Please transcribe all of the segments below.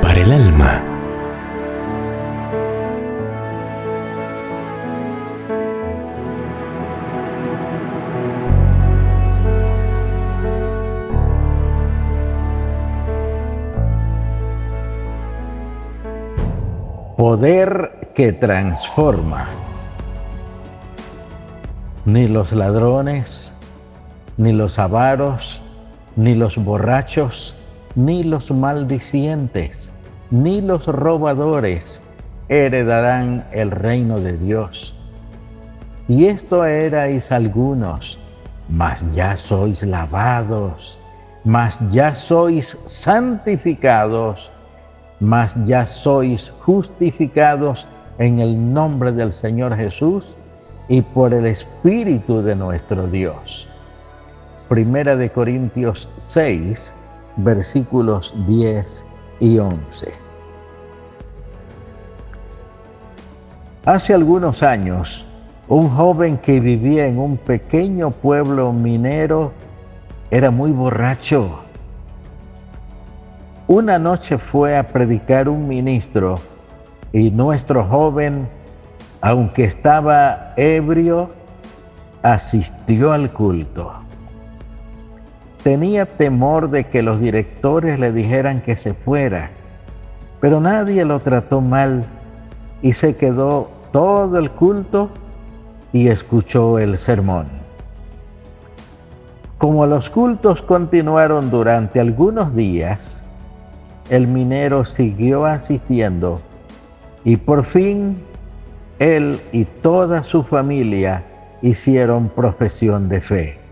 Para el alma. Poder que transforma. Ni los ladrones, ni los avaros, ni los borrachos, ni los maldicientes, ni los robadores heredarán el reino de Dios. Y esto erais algunos, mas ya sois lavados, mas ya sois santificados, mas ya sois justificados en el nombre del Señor Jesús y por el Espíritu de nuestro Dios. Primera de Corintios 6, versículos 10 y 11. Hace algunos años, un joven que vivía en un pequeño pueblo minero era muy borracho. Una noche fue a predicar un ministro y nuestro joven, aunque estaba ebrio, asistió al culto tenía temor de que los directores le dijeran que se fuera, pero nadie lo trató mal y se quedó todo el culto y escuchó el sermón. Como los cultos continuaron durante algunos días, el minero siguió asistiendo y por fin él y toda su familia hicieron profesión de fe.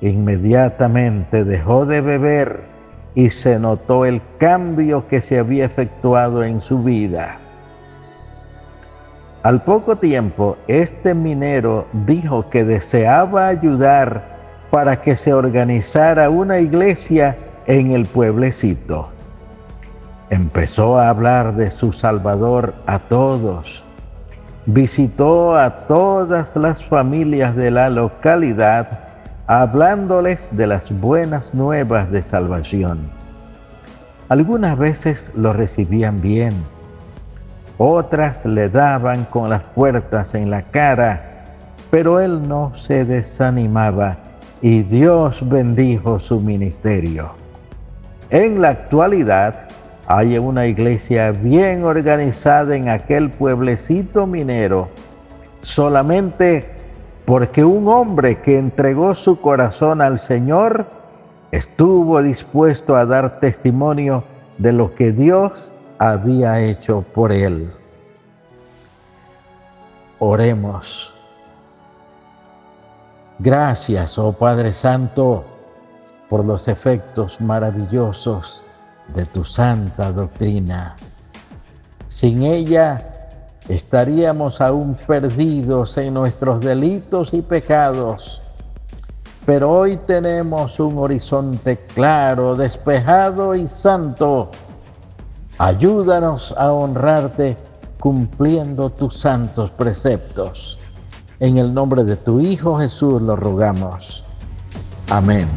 Inmediatamente dejó de beber y se notó el cambio que se había efectuado en su vida. Al poco tiempo, este minero dijo que deseaba ayudar para que se organizara una iglesia en el pueblecito. Empezó a hablar de su Salvador a todos. Visitó a todas las familias de la localidad hablándoles de las buenas nuevas de salvación. Algunas veces lo recibían bien, otras le daban con las puertas en la cara, pero él no se desanimaba y Dios bendijo su ministerio. En la actualidad hay una iglesia bien organizada en aquel pueblecito minero, solamente porque un hombre que entregó su corazón al Señor estuvo dispuesto a dar testimonio de lo que Dios había hecho por él. Oremos. Gracias, oh Padre Santo, por los efectos maravillosos de tu santa doctrina. Sin ella, estaríamos aún perdidos en nuestros delitos y pecados. Pero hoy tenemos un horizonte claro, despejado y santo. Ayúdanos a honrarte cumpliendo tus santos preceptos. En el nombre de tu Hijo Jesús lo rogamos. Amén.